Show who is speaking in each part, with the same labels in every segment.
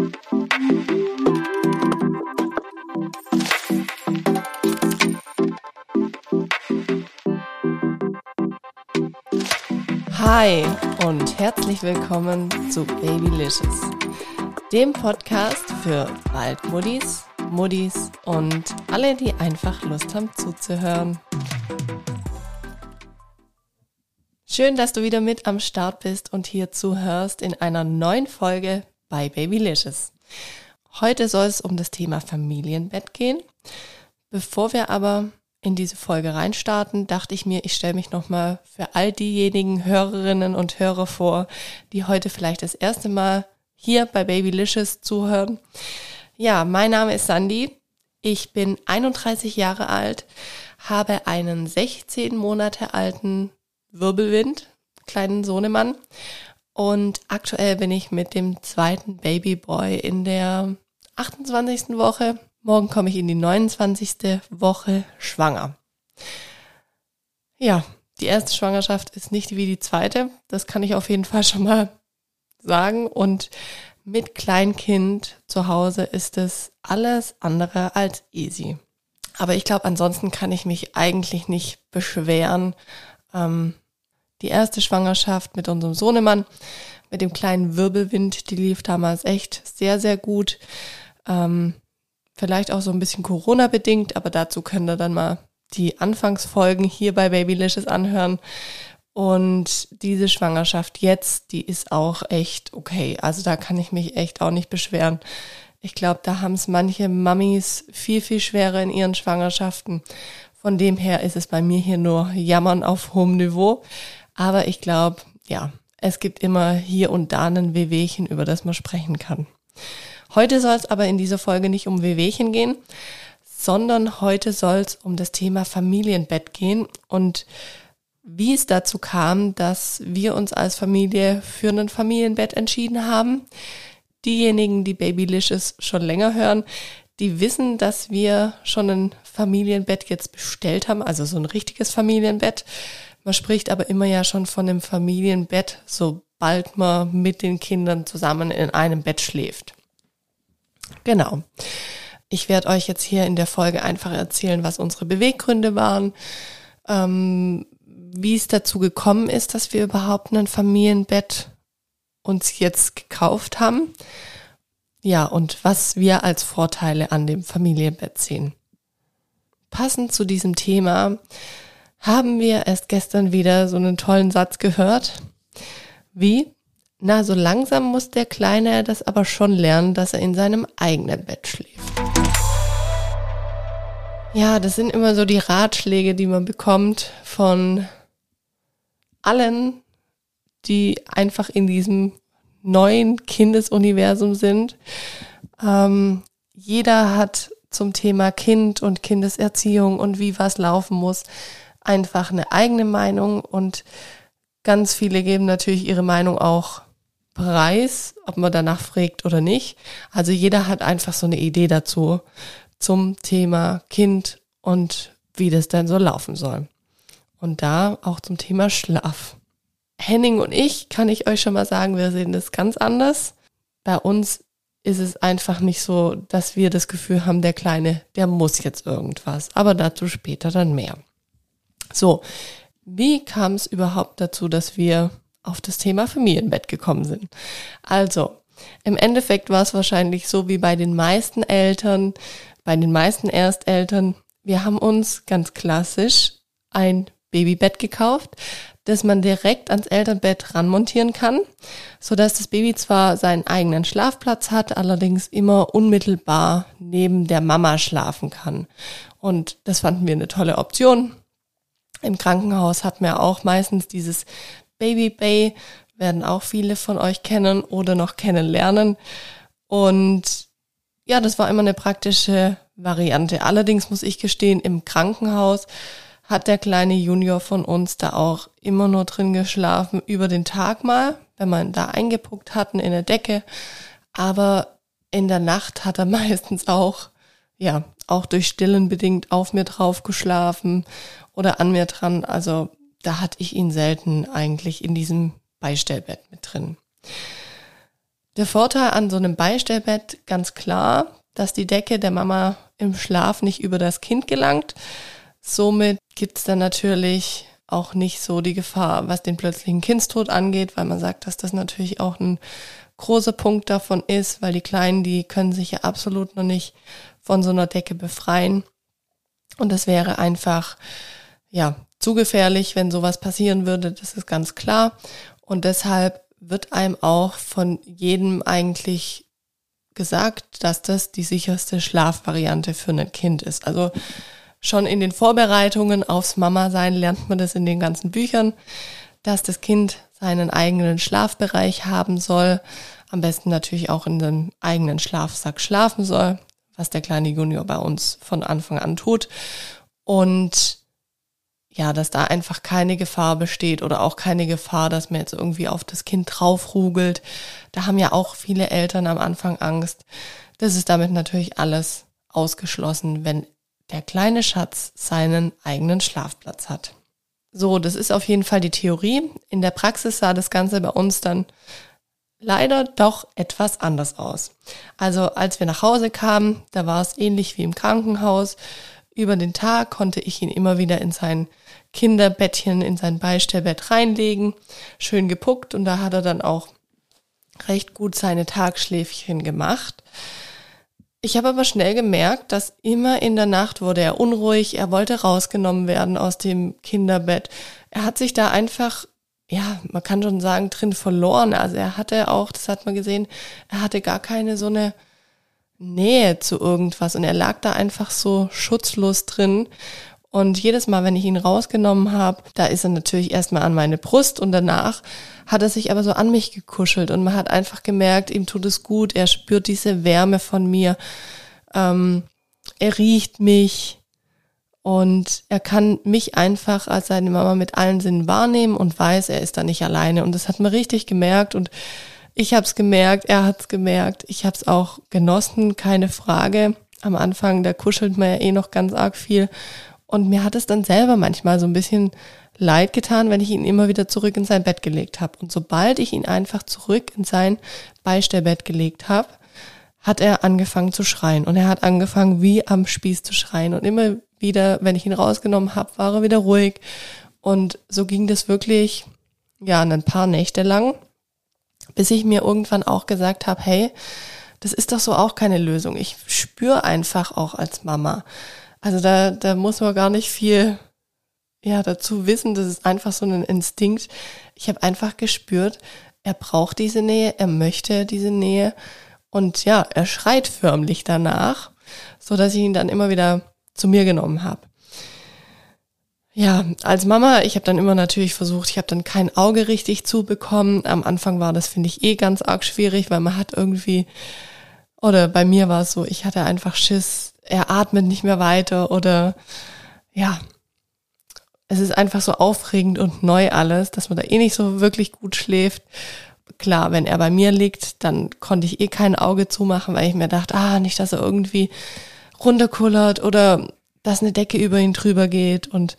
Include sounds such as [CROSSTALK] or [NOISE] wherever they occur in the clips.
Speaker 1: Hi und herzlich willkommen zu Babylicious, dem Podcast für Waldmuddis, Muddis und alle, die einfach Lust haben zuzuhören. Schön, dass du wieder mit am Start bist und hier zuhörst in einer neuen Folge bei Babylicious. Heute soll es um das Thema Familienbett gehen. Bevor wir aber in diese Folge reinstarten, dachte ich mir, ich stelle mich nochmal für all diejenigen Hörerinnen und Hörer vor, die heute vielleicht das erste Mal hier bei Babylicious zuhören. Ja, mein Name ist Sandy. Ich bin 31 Jahre alt, habe einen 16 Monate alten Wirbelwind, kleinen Sohnemann. Und aktuell bin ich mit dem zweiten Babyboy in der 28. Woche Morgen komme ich in die 29. Woche schwanger. Ja, die erste Schwangerschaft ist nicht wie die zweite. Das kann ich auf jeden Fall schon mal sagen. Und mit Kleinkind zu Hause ist es alles andere als easy. Aber ich glaube, ansonsten kann ich mich eigentlich nicht beschweren. Ähm, die erste Schwangerschaft mit unserem Sohnemann, mit dem kleinen Wirbelwind, die lief damals echt sehr, sehr gut. Ähm, Vielleicht auch so ein bisschen Corona bedingt, aber dazu könnt ihr dann mal die Anfangsfolgen hier bei Babylicious anhören. Und diese Schwangerschaft jetzt, die ist auch echt okay. Also da kann ich mich echt auch nicht beschweren. Ich glaube, da haben es manche Mamis viel, viel schwerer in ihren Schwangerschaften. Von dem her ist es bei mir hier nur Jammern auf hohem Niveau. Aber ich glaube, ja, es gibt immer hier und da ein Wehwehchen, über das man sprechen kann. Heute soll es aber in dieser Folge nicht um Wehwehchen gehen, sondern heute soll es um das Thema Familienbett gehen und wie es dazu kam, dass wir uns als Familie für ein Familienbett entschieden haben. Diejenigen, die Babylicious schon länger hören, die wissen, dass wir schon ein Familienbett jetzt bestellt haben, also so ein richtiges Familienbett. Man spricht aber immer ja schon von einem Familienbett, sobald man mit den Kindern zusammen in einem Bett schläft. Genau. Ich werde euch jetzt hier in der Folge einfach erzählen, was unsere Beweggründe waren, ähm, wie es dazu gekommen ist, dass wir überhaupt ein Familienbett uns jetzt gekauft haben. Ja, und was wir als Vorteile an dem Familienbett sehen. Passend zu diesem Thema haben wir erst gestern wieder so einen tollen Satz gehört, wie na, so langsam muss der Kleine das aber schon lernen, dass er in seinem eigenen Bett schläft. Ja, das sind immer so die Ratschläge, die man bekommt von allen, die einfach in diesem neuen Kindesuniversum sind. Ähm, jeder hat zum Thema Kind und Kindeserziehung und wie was laufen muss einfach eine eigene Meinung und ganz viele geben natürlich ihre Meinung auch Preis, ob man danach fragt oder nicht. Also jeder hat einfach so eine Idee dazu zum Thema Kind und wie das denn so laufen soll. Und da auch zum Thema Schlaf. Henning und ich, kann ich euch schon mal sagen, wir sehen das ganz anders. Bei uns ist es einfach nicht so, dass wir das Gefühl haben, der Kleine, der muss jetzt irgendwas. Aber dazu später dann mehr. So, wie kam es überhaupt dazu, dass wir auf das Thema Familienbett gekommen sind. Also, im Endeffekt war es wahrscheinlich so wie bei den meisten Eltern, bei den meisten Ersteltern. Wir haben uns ganz klassisch ein Babybett gekauft, das man direkt ans Elternbett ranmontieren kann, so dass das Baby zwar seinen eigenen Schlafplatz hat, allerdings immer unmittelbar neben der Mama schlafen kann. Und das fanden wir eine tolle Option. Im Krankenhaus hat man auch meistens dieses Baby Bay werden auch viele von euch kennen oder noch kennenlernen. Und ja, das war immer eine praktische Variante. Allerdings muss ich gestehen, im Krankenhaus hat der kleine Junior von uns da auch immer nur drin geschlafen, über den Tag mal, wenn man da eingepuckt hatten in der Decke. Aber in der Nacht hat er [LAUGHS] meistens auch, ja, auch durch Stillen bedingt auf mir drauf geschlafen oder an mir dran. Also da hatte ich ihn selten eigentlich in diesem Beistellbett mit drin. Der Vorteil an so einem Beistellbett ganz klar, dass die Decke der Mama im Schlaf nicht über das Kind gelangt. Somit gibt's dann natürlich auch nicht so die Gefahr, was den plötzlichen Kindstod angeht, weil man sagt, dass das natürlich auch ein großer Punkt davon ist, weil die Kleinen, die können sich ja absolut noch nicht von so einer Decke befreien. Und das wäre einfach, ja, zu gefährlich, wenn sowas passieren würde, das ist ganz klar. Und deshalb wird einem auch von jedem eigentlich gesagt, dass das die sicherste Schlafvariante für ein Kind ist. Also schon in den Vorbereitungen aufs Mama-Sein lernt man das in den ganzen Büchern, dass das Kind seinen eigenen Schlafbereich haben soll, am besten natürlich auch in dem eigenen Schlafsack schlafen soll, was der kleine Junior bei uns von Anfang an tut. Und ja, dass da einfach keine Gefahr besteht oder auch keine Gefahr, dass man jetzt irgendwie auf das Kind draufrugelt. Da haben ja auch viele Eltern am Anfang Angst. Das ist damit natürlich alles ausgeschlossen, wenn der kleine Schatz seinen eigenen Schlafplatz hat. So, das ist auf jeden Fall die Theorie. In der Praxis sah das Ganze bei uns dann leider doch etwas anders aus. Also als wir nach Hause kamen, da war es ähnlich wie im Krankenhaus. Über den Tag konnte ich ihn immer wieder in sein Kinderbettchen, in sein Beistellbett reinlegen, schön gepuckt und da hat er dann auch recht gut seine Tagschläfchen gemacht. Ich habe aber schnell gemerkt, dass immer in der Nacht wurde er unruhig, er wollte rausgenommen werden aus dem Kinderbett. Er hat sich da einfach, ja, man kann schon sagen, drin verloren. Also er hatte auch, das hat man gesehen, er hatte gar keine so eine Nähe zu irgendwas. Und er lag da einfach so schutzlos drin. Und jedes Mal, wenn ich ihn rausgenommen habe, da ist er natürlich erstmal an meine Brust. Und danach hat er sich aber so an mich gekuschelt. Und man hat einfach gemerkt, ihm tut es gut, er spürt diese Wärme von mir, ähm, er riecht mich und er kann mich einfach als seine Mama mit allen Sinnen wahrnehmen und weiß, er ist da nicht alleine und das hat man richtig gemerkt und ich habe es gemerkt, er hat es gemerkt, ich habe es auch genossen, keine Frage. Am Anfang, da kuschelt man ja eh noch ganz arg viel und mir hat es dann selber manchmal so ein bisschen leid getan, wenn ich ihn immer wieder zurück in sein Bett gelegt habe. Und sobald ich ihn einfach zurück in sein Beistellbett gelegt habe, hat er angefangen zu schreien. Und er hat angefangen, wie am Spieß zu schreien. Und immer wieder, wenn ich ihn rausgenommen habe, war er wieder ruhig. Und so ging das wirklich, ja, ein paar Nächte lang, bis ich mir irgendwann auch gesagt habe, hey, das ist doch so auch keine Lösung. Ich spüre einfach auch als Mama, also da, da muss man gar nicht viel ja, dazu wissen. Das ist einfach so ein Instinkt. Ich habe einfach gespürt, er braucht diese Nähe, er möchte diese Nähe. Und ja, er schreit förmlich danach, so dass ich ihn dann immer wieder zu mir genommen habe. Ja, als Mama, ich habe dann immer natürlich versucht, ich habe dann kein Auge richtig zubekommen. Am Anfang war das, finde ich, eh ganz arg schwierig, weil man hat irgendwie, oder bei mir war es so, ich hatte einfach Schiss, er atmet nicht mehr weiter oder ja, es ist einfach so aufregend und neu alles, dass man da eh nicht so wirklich gut schläft. Klar, wenn er bei mir liegt, dann konnte ich eh kein Auge zumachen, weil ich mir dachte, ah, nicht, dass er irgendwie runterkullert oder dass eine Decke über ihn drüber geht und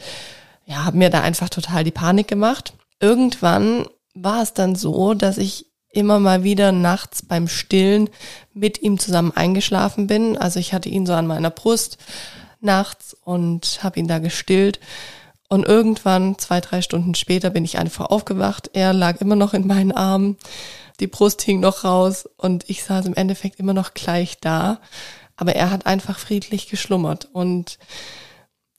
Speaker 1: ja, habe mir da einfach total die Panik gemacht. Irgendwann war es dann so, dass ich immer mal wieder nachts beim Stillen mit ihm zusammen eingeschlafen bin. Also ich hatte ihn so an meiner Brust nachts und habe ihn da gestillt. Und irgendwann, zwei, drei Stunden später, bin ich einfach aufgewacht. Er lag immer noch in meinen Armen, die Brust hing noch raus und ich saß im Endeffekt immer noch gleich da. Aber er hat einfach friedlich geschlummert. Und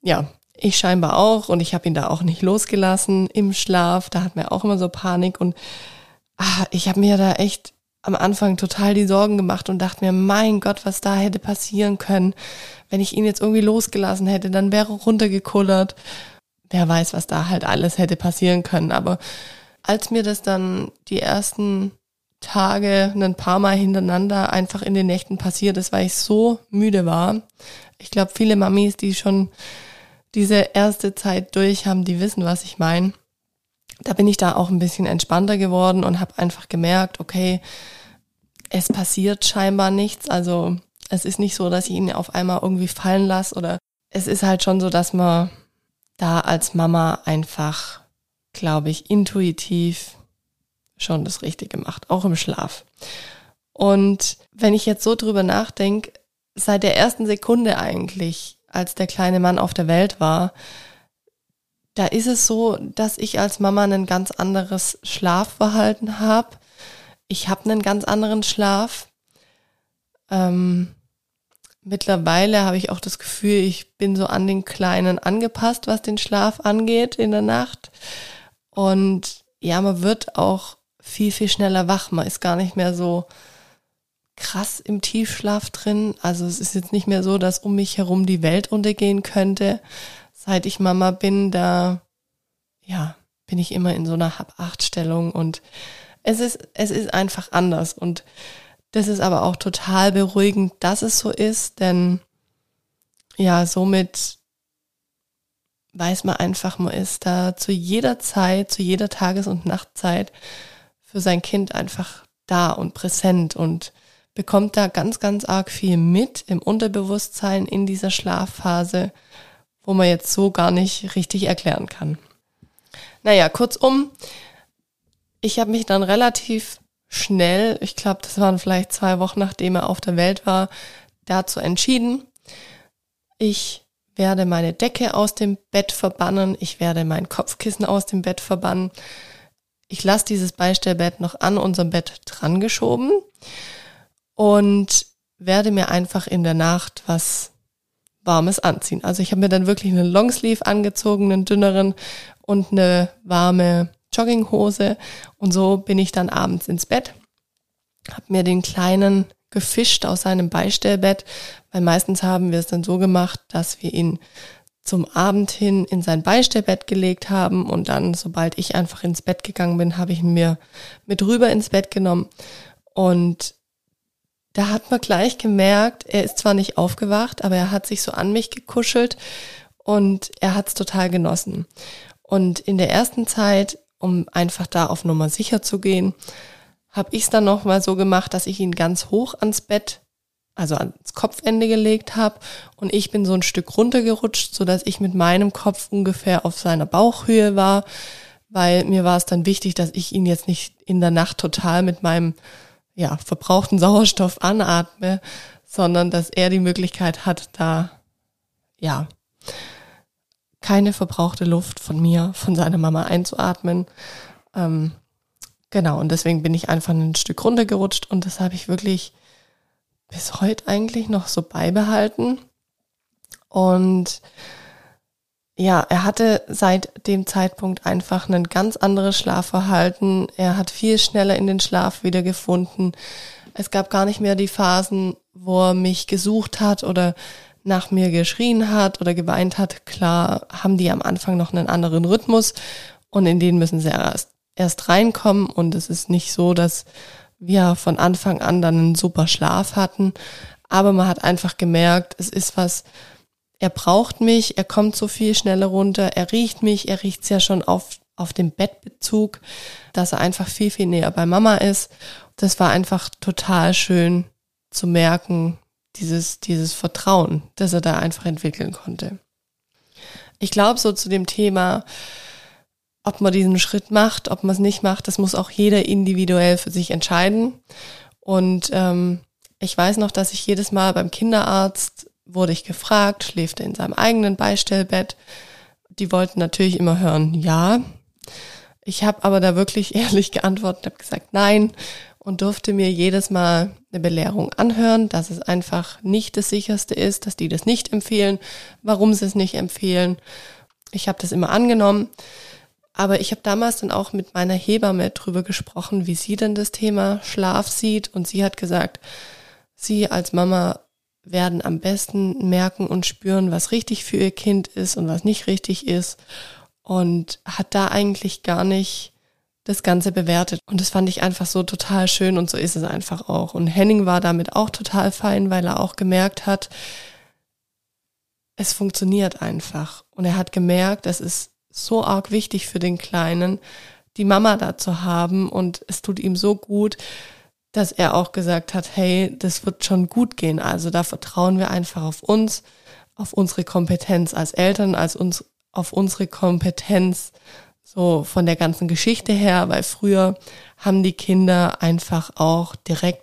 Speaker 1: ja, ich scheinbar auch. Und ich habe ihn da auch nicht losgelassen im Schlaf. Da hat mir auch immer so Panik. Und ah, ich habe mir da echt am Anfang total die Sorgen gemacht und dachte mir, mein Gott, was da hätte passieren können, wenn ich ihn jetzt irgendwie losgelassen hätte, dann wäre er runtergekullert. Wer weiß, was da halt alles hätte passieren können. Aber als mir das dann die ersten Tage ein paar Mal hintereinander einfach in den Nächten passiert ist, weil ich so müde war. Ich glaube, viele Mamis, die schon diese erste Zeit durch haben, die wissen, was ich meine da bin ich da auch ein bisschen entspannter geworden und habe einfach gemerkt, okay, es passiert scheinbar nichts. Also es ist nicht so, dass ich ihn auf einmal irgendwie fallen lasse oder es ist halt schon so, dass man da als Mama einfach, glaube ich, intuitiv schon das Richtige macht, auch im Schlaf. Und wenn ich jetzt so drüber nachdenke, seit der ersten Sekunde eigentlich, als der kleine Mann auf der Welt war, da ist es so, dass ich als Mama ein ganz anderes Schlafverhalten habe. Ich habe einen ganz anderen Schlaf. Ähm, mittlerweile habe ich auch das Gefühl, ich bin so an den Kleinen angepasst, was den Schlaf angeht in der Nacht. Und ja, man wird auch viel, viel schneller wach. Man ist gar nicht mehr so krass im Tiefschlaf drin. Also es ist jetzt nicht mehr so, dass um mich herum die Welt untergehen könnte. Seit ich Mama bin, da, ja, bin ich immer in so einer Hab-Acht-Stellung und es ist, es ist einfach anders und das ist aber auch total beruhigend, dass es so ist, denn ja, somit weiß man einfach, man ist da zu jeder Zeit, zu jeder Tages- und Nachtzeit für sein Kind einfach da und präsent und bekommt da ganz, ganz arg viel mit im Unterbewusstsein in dieser Schlafphase, wo man jetzt so gar nicht richtig erklären kann. Naja, kurzum, ich habe mich dann relativ schnell, ich glaube, das waren vielleicht zwei Wochen nachdem er auf der Welt war, dazu entschieden, ich werde meine Decke aus dem Bett verbannen, ich werde mein Kopfkissen aus dem Bett verbannen. Ich lasse dieses Beistellbett noch an unserem Bett dran geschoben und werde mir einfach in der Nacht was Warmes anziehen. Also ich habe mir dann wirklich einen Longsleeve angezogen, einen dünneren und eine warme Jogginghose und so bin ich dann abends ins Bett, habe mir den kleinen gefischt aus seinem Beistellbett, weil meistens haben wir es dann so gemacht, dass wir ihn zum Abend hin in sein Beistellbett gelegt haben und dann, sobald ich einfach ins Bett gegangen bin, habe ich ihn mir mit rüber ins Bett genommen und da hat man gleich gemerkt, er ist zwar nicht aufgewacht, aber er hat sich so an mich gekuschelt und er hat es total genossen. Und in der ersten Zeit, um einfach da auf Nummer sicher zu gehen, habe ich es dann nochmal so gemacht, dass ich ihn ganz hoch ans Bett, also ans Kopfende gelegt habe und ich bin so ein Stück runtergerutscht, so dass ich mit meinem Kopf ungefähr auf seiner Bauchhöhe war, weil mir war es dann wichtig, dass ich ihn jetzt nicht in der Nacht total mit meinem ja, verbrauchten Sauerstoff anatme, sondern dass er die Möglichkeit hat, da, ja, keine verbrauchte Luft von mir, von seiner Mama einzuatmen. Ähm, genau, und deswegen bin ich einfach ein Stück runtergerutscht. Und das habe ich wirklich bis heute eigentlich noch so beibehalten. Und ja, er hatte seit dem Zeitpunkt einfach ein ganz anderes Schlafverhalten. Er hat viel schneller in den Schlaf wiedergefunden. Es gab gar nicht mehr die Phasen, wo er mich gesucht hat oder nach mir geschrien hat oder geweint hat. Klar haben die am Anfang noch einen anderen Rhythmus und in den müssen sie erst, erst reinkommen und es ist nicht so, dass wir von Anfang an dann einen super Schlaf hatten. Aber man hat einfach gemerkt, es ist was, er braucht mich, er kommt so viel schneller runter, er riecht mich, er riecht's ja schon auf, auf dem Bettbezug, dass er einfach viel, viel näher bei Mama ist. Das war einfach total schön zu merken, dieses, dieses Vertrauen, das er da einfach entwickeln konnte. Ich glaube, so zu dem Thema, ob man diesen Schritt macht, ob man es nicht macht, das muss auch jeder individuell für sich entscheiden. Und ähm, ich weiß noch, dass ich jedes Mal beim Kinderarzt wurde ich gefragt, schläft er in seinem eigenen Beistellbett. Die wollten natürlich immer hören, ja. Ich habe aber da wirklich [LAUGHS] ehrlich geantwortet, habe gesagt, nein und durfte mir jedes Mal eine Belehrung anhören, dass es einfach nicht das sicherste ist, dass die das nicht empfehlen, warum sie es nicht empfehlen. Ich habe das immer angenommen, aber ich habe damals dann auch mit meiner Hebamme drüber gesprochen, wie sie denn das Thema Schlaf sieht und sie hat gesagt, sie als Mama werden am besten merken und spüren, was richtig für ihr Kind ist und was nicht richtig ist und hat da eigentlich gar nicht das Ganze bewertet. Und das fand ich einfach so total schön und so ist es einfach auch. Und Henning war damit auch total fein, weil er auch gemerkt hat, es funktioniert einfach. Und er hat gemerkt, es ist so arg wichtig für den Kleinen, die Mama da zu haben und es tut ihm so gut, dass er auch gesagt hat, hey, das wird schon gut gehen. Also da vertrauen wir einfach auf uns, auf unsere Kompetenz als Eltern, als uns, auf unsere Kompetenz so von der ganzen Geschichte her, weil früher haben die Kinder einfach auch direkt direkt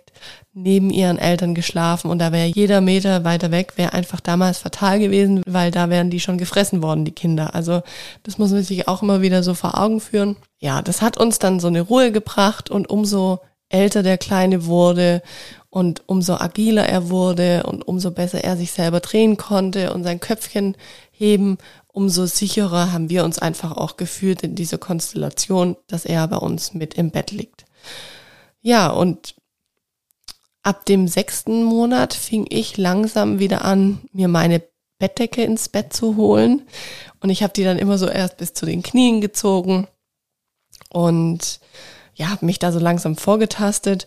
Speaker 1: neben ihren Eltern geschlafen und da wäre jeder Meter weiter weg, wäre einfach damals fatal gewesen, weil da wären die schon gefressen worden, die Kinder. Also das muss man sich auch immer wieder so vor Augen führen. Ja, das hat uns dann so eine Ruhe gebracht und umso älter der Kleine wurde und umso agiler er wurde und umso besser er sich selber drehen konnte und sein Köpfchen heben, umso sicherer haben wir uns einfach auch gefühlt in dieser Konstellation, dass er bei uns mit im Bett liegt. Ja, und ab dem sechsten Monat fing ich langsam wieder an, mir meine Bettdecke ins Bett zu holen. Und ich habe die dann immer so erst bis zu den Knien gezogen und ja, habe mich da so langsam vorgetastet.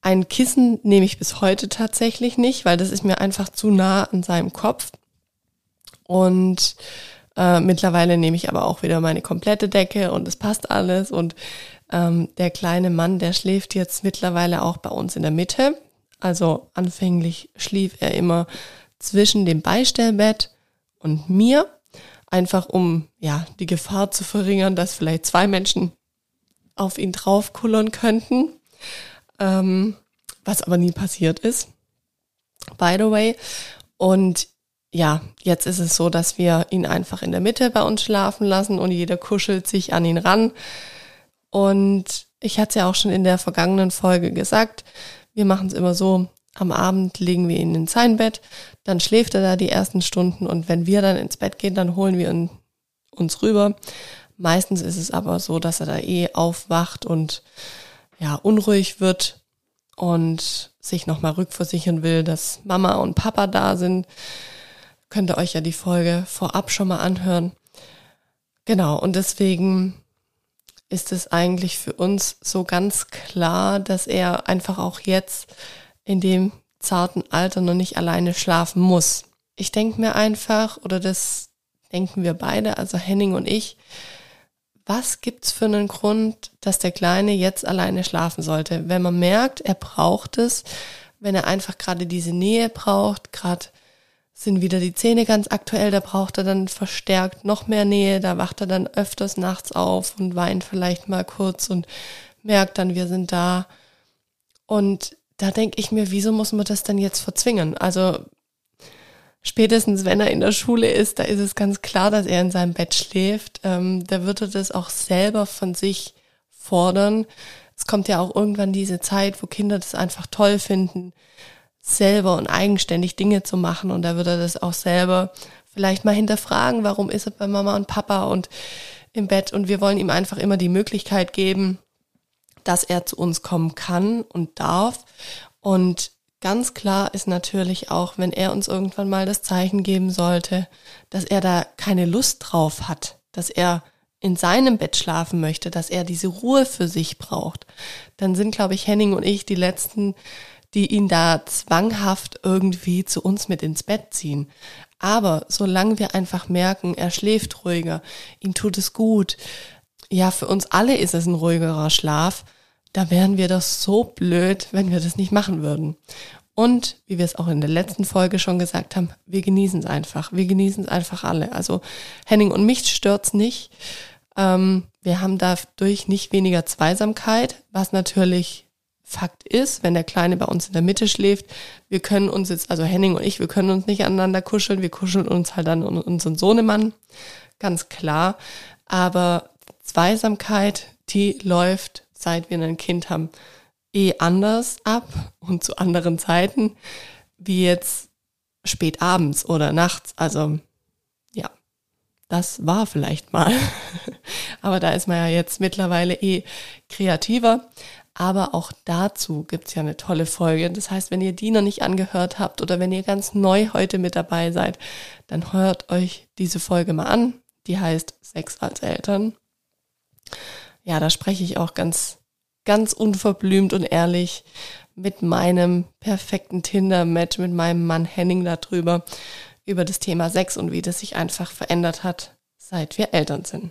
Speaker 1: Ein Kissen nehme ich bis heute tatsächlich nicht, weil das ist mir einfach zu nah an seinem Kopf. Und äh, mittlerweile nehme ich aber auch wieder meine komplette Decke und es passt alles. Und ähm, der kleine Mann, der schläft jetzt mittlerweile auch bei uns in der Mitte. Also anfänglich schlief er immer zwischen dem Beistellbett und mir, einfach um ja die Gefahr zu verringern, dass vielleicht zwei Menschen auf ihn draufkullern könnten, ähm, was aber nie passiert ist. By the way. Und ja, jetzt ist es so, dass wir ihn einfach in der Mitte bei uns schlafen lassen und jeder kuschelt sich an ihn ran. Und ich hatte es ja auch schon in der vergangenen Folge gesagt, wir machen es immer so, am Abend legen wir ihn in sein Bett, dann schläft er da die ersten Stunden und wenn wir dann ins Bett gehen, dann holen wir uns rüber. Meistens ist es aber so, dass er da eh aufwacht und ja, unruhig wird und sich nochmal rückversichern will, dass Mama und Papa da sind. Könnt ihr euch ja die Folge vorab schon mal anhören. Genau, und deswegen ist es eigentlich für uns so ganz klar, dass er einfach auch jetzt in dem zarten Alter noch nicht alleine schlafen muss. Ich denke mir einfach, oder das denken wir beide, also Henning und ich, was gibt's für einen Grund, dass der Kleine jetzt alleine schlafen sollte? Wenn man merkt, er braucht es, wenn er einfach gerade diese Nähe braucht, gerade sind wieder die Zähne ganz aktuell, da braucht er dann verstärkt noch mehr Nähe, da wacht er dann öfters nachts auf und weint vielleicht mal kurz und merkt dann, wir sind da. Und da denke ich mir, wieso muss man das dann jetzt verzwingen? Also spätestens wenn er in der Schule ist, da ist es ganz klar, dass er in seinem Bett schläft. Ähm, da wird er das auch selber von sich fordern. Es kommt ja auch irgendwann diese Zeit, wo Kinder das einfach toll finden, selber und eigenständig Dinge zu machen. Und da würde er das auch selber vielleicht mal hinterfragen, warum ist er bei Mama und Papa und im Bett. Und wir wollen ihm einfach immer die Möglichkeit geben, dass er zu uns kommen kann und darf. Und ganz klar ist natürlich auch, wenn er uns irgendwann mal das Zeichen geben sollte, dass er da keine Lust drauf hat, dass er in seinem Bett schlafen möchte, dass er diese Ruhe für sich braucht, dann sind, glaube ich, Henning und ich die letzten, die ihn da zwanghaft irgendwie zu uns mit ins Bett ziehen. Aber solange wir einfach merken, er schläft ruhiger, ihm tut es gut, ja, für uns alle ist es ein ruhigerer Schlaf, da wären wir doch so blöd, wenn wir das nicht machen würden. Und wie wir es auch in der letzten Folge schon gesagt haben, wir genießen es einfach. Wir genießen es einfach alle. Also Henning und mich stört's nicht. Ähm, wir haben dadurch nicht weniger Zweisamkeit, was natürlich Fakt ist, wenn der Kleine bei uns in der Mitte schläft, wir können uns jetzt, also Henning und ich, wir können uns nicht aneinander kuscheln, wir kuscheln uns halt dann unseren Sohnemann, ganz klar. Aber Zweisamkeit, die läuft, seit wir ein Kind haben, eh anders ab und zu anderen Zeiten, wie jetzt spät abends oder nachts. Also ja, das war vielleicht mal. [LAUGHS] Aber da ist man ja jetzt mittlerweile eh kreativer. Aber auch dazu gibt's ja eine tolle Folge. Das heißt, wenn ihr die noch nicht angehört habt oder wenn ihr ganz neu heute mit dabei seid, dann hört euch diese Folge mal an. Die heißt Sex als Eltern. Ja, da spreche ich auch ganz, ganz unverblümt und ehrlich mit meinem perfekten Tinder-Match, mit meinem Mann Henning darüber, über das Thema Sex und wie das sich einfach verändert hat, seit wir Eltern sind.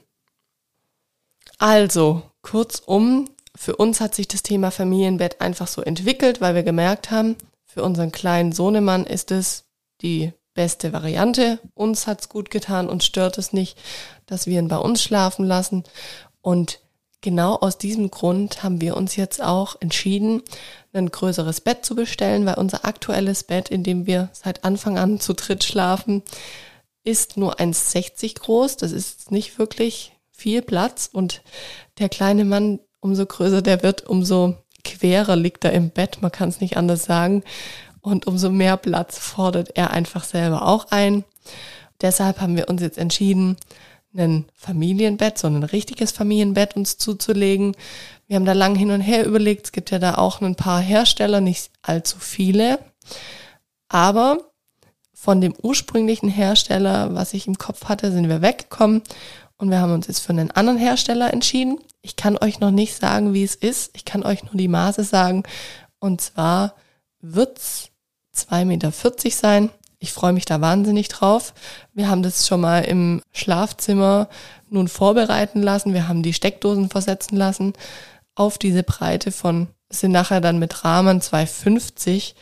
Speaker 1: Also, kurzum, für uns hat sich das Thema Familienbett einfach so entwickelt, weil wir gemerkt haben, für unseren kleinen Sohnemann ist es die beste Variante. Uns hat's gut getan, uns stört es nicht, dass wir ihn bei uns schlafen lassen. Und genau aus diesem Grund haben wir uns jetzt auch entschieden, ein größeres Bett zu bestellen, weil unser aktuelles Bett, in dem wir seit Anfang an zu dritt schlafen, ist nur 1,60 groß. Das ist nicht wirklich viel Platz und der kleine Mann, umso größer der wird, umso querer liegt er im Bett, man kann es nicht anders sagen. Und umso mehr Platz fordert er einfach selber auch ein. Deshalb haben wir uns jetzt entschieden, ein Familienbett, so ein richtiges Familienbett uns zuzulegen. Wir haben da lang hin und her überlegt. Es gibt ja da auch ein paar Hersteller, nicht allzu viele. Aber von dem ursprünglichen Hersteller, was ich im Kopf hatte, sind wir weggekommen und wir haben uns jetzt für einen anderen Hersteller entschieden. Ich kann euch noch nicht sagen, wie es ist. Ich kann euch nur die Maße sagen. Und zwar wird's 2,40 Meter sein. Ich freue mich da wahnsinnig drauf. Wir haben das schon mal im Schlafzimmer nun vorbereiten lassen. Wir haben die Steckdosen versetzen lassen auf diese Breite von, sind nachher dann mit Rahmen 2,50.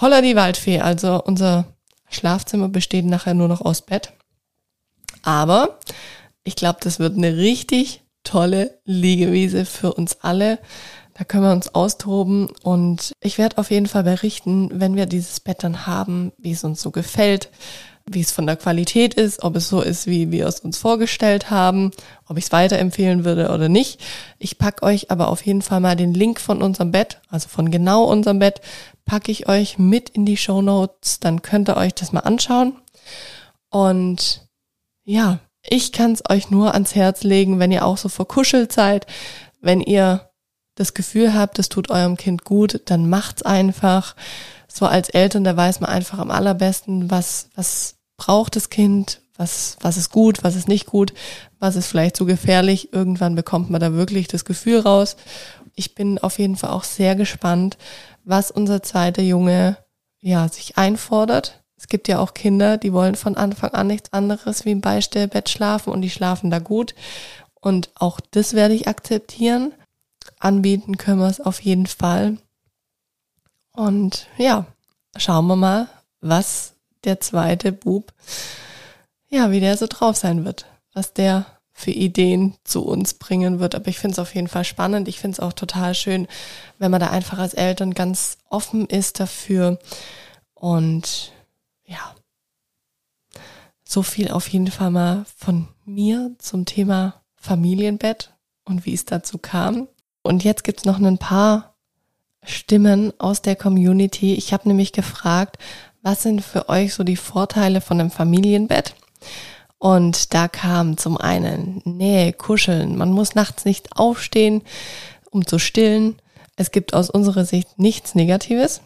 Speaker 1: Holla die Waldfee. Also unser Schlafzimmer besteht nachher nur noch aus Bett. Aber ich glaube, das wird eine richtig tolle Liegewiese für uns alle. Da können wir uns austoben und ich werde auf jeden Fall berichten, wenn wir dieses Bett dann haben, wie es uns so gefällt, wie es von der Qualität ist, ob es so ist, wie wir es uns vorgestellt haben, ob ich es weiterempfehlen würde oder nicht. Ich packe euch aber auf jeden Fall mal den Link von unserem Bett, also von genau unserem Bett, packe ich euch mit in die Show Notes, dann könnt ihr euch das mal anschauen. Und ja, ich kann es euch nur ans Herz legen, wenn ihr auch so verkuschelt seid, wenn ihr das Gefühl habt, das tut eurem Kind gut, dann macht's einfach. So als Eltern, da weiß man einfach am allerbesten, was, was braucht das Kind, was, was ist gut, was ist nicht gut, was ist vielleicht so gefährlich. Irgendwann bekommt man da wirklich das Gefühl raus. Ich bin auf jeden Fall auch sehr gespannt, was unser zweiter Junge ja sich einfordert. Es gibt ja auch Kinder, die wollen von Anfang an nichts anderes wie im Beistellbett schlafen und die schlafen da gut. Und auch das werde ich akzeptieren. Anbieten können wir es auf jeden Fall. Und ja, schauen wir mal, was der zweite Bub, ja, wie der so drauf sein wird, was der für Ideen zu uns bringen wird. Aber ich finde es auf jeden Fall spannend. Ich finde es auch total schön, wenn man da einfach als Eltern ganz offen ist dafür. Und ja, so viel auf jeden Fall mal von mir zum Thema Familienbett und wie es dazu kam. Und jetzt gibt's noch ein paar Stimmen aus der Community. Ich habe nämlich gefragt, was sind für euch so die Vorteile von einem Familienbett? Und da kam zum einen Nähe, Kuscheln. Man muss nachts nicht aufstehen, um zu stillen. Es gibt aus unserer Sicht nichts Negatives.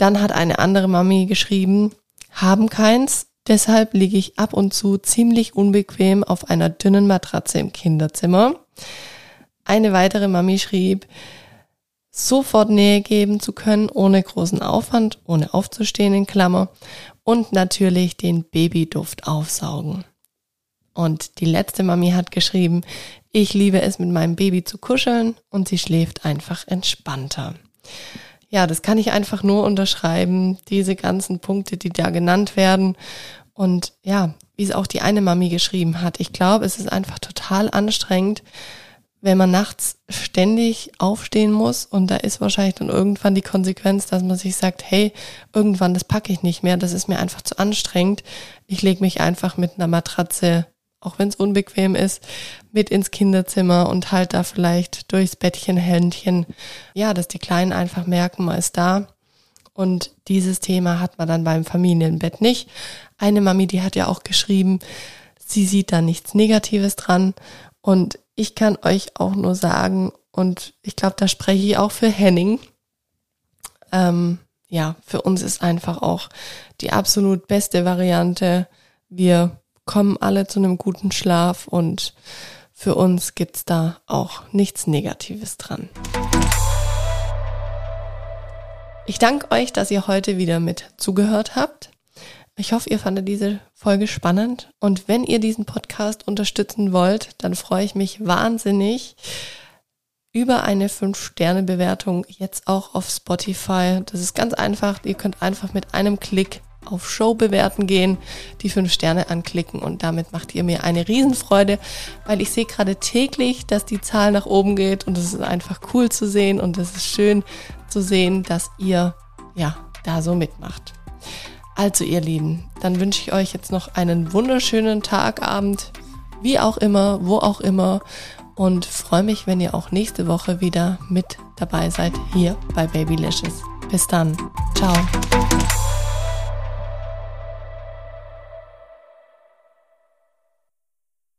Speaker 1: Dann hat eine andere Mami geschrieben, haben keins. Deshalb liege ich ab und zu ziemlich unbequem auf einer dünnen Matratze im Kinderzimmer. Eine weitere Mami schrieb, sofort Nähe geben zu können, ohne großen Aufwand, ohne aufzustehen in Klammer und natürlich den Babyduft aufsaugen. Und die letzte Mami hat geschrieben, ich liebe es mit meinem Baby zu kuscheln und sie schläft einfach entspannter ja, das kann ich einfach nur unterschreiben, diese ganzen Punkte, die da genannt werden. Und ja, wie es auch die eine Mami geschrieben hat, ich glaube, es ist einfach total anstrengend, wenn man nachts ständig aufstehen muss und da ist wahrscheinlich dann irgendwann die Konsequenz, dass man sich sagt, hey, irgendwann das packe ich nicht mehr, das ist mir einfach zu anstrengend. Ich lege mich einfach mit einer Matratze auch wenn es unbequem ist, mit ins Kinderzimmer und halt da vielleicht durchs Bettchen, Händchen, ja, dass die Kleinen einfach merken, man ist da. Und dieses Thema hat man dann beim Familienbett nicht. Eine Mami, die hat ja auch geschrieben, sie sieht da nichts Negatives dran. Und ich kann euch auch nur sagen, und ich glaube, da spreche ich auch für Henning. Ähm, ja, für uns ist einfach auch die absolut beste Variante. Wir kommen alle zu einem guten Schlaf und für uns gibt's da auch nichts Negatives dran. Ich danke euch, dass ihr heute wieder mit zugehört habt. Ich hoffe, ihr fandet diese Folge spannend. Und wenn ihr diesen Podcast unterstützen wollt, dann freue ich mich wahnsinnig über eine 5-Sterne-Bewertung jetzt auch auf Spotify. Das ist ganz einfach. Ihr könnt einfach mit einem Klick auf Show bewerten gehen, die fünf Sterne anklicken und damit macht ihr mir eine Riesenfreude, weil ich sehe gerade täglich, dass die Zahl nach oben geht und es ist einfach cool zu sehen und es ist schön zu sehen, dass ihr ja da so mitmacht. Also ihr Lieben, dann wünsche ich euch jetzt noch einen wunderschönen Tag, Abend, wie auch immer, wo auch immer und freue mich, wenn ihr auch nächste Woche wieder mit dabei seid hier bei Babylicious. Bis dann. Ciao.